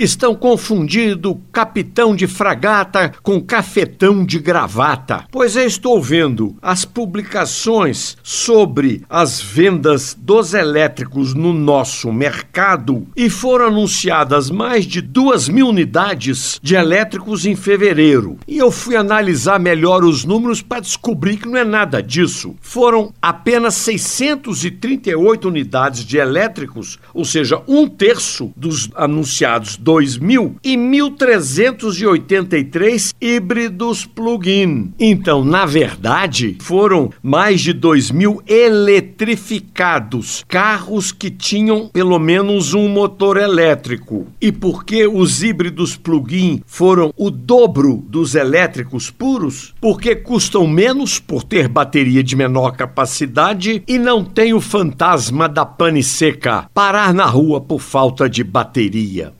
estão confundindo capitão de fragata com cafetão de gravata, pois eu estou vendo as publicações sobre as vendas dos elétricos no nosso mercado e foram anunciadas mais de duas mil unidades de elétricos em fevereiro. E eu fui analisar melhor os números para descobrir que não é nada disso. Foram apenas 638 unidades de elétricos, ou seja, um terço dos anunciados do 2000 e 1383 híbridos plug-in. Então, na verdade, foram mais de 2.000 eletrificados, carros que tinham pelo menos um motor elétrico. E por que os híbridos plug-in foram o dobro dos elétricos puros? Porque custam menos por ter bateria de menor capacidade e não tem o fantasma da pane seca parar na rua por falta de bateria.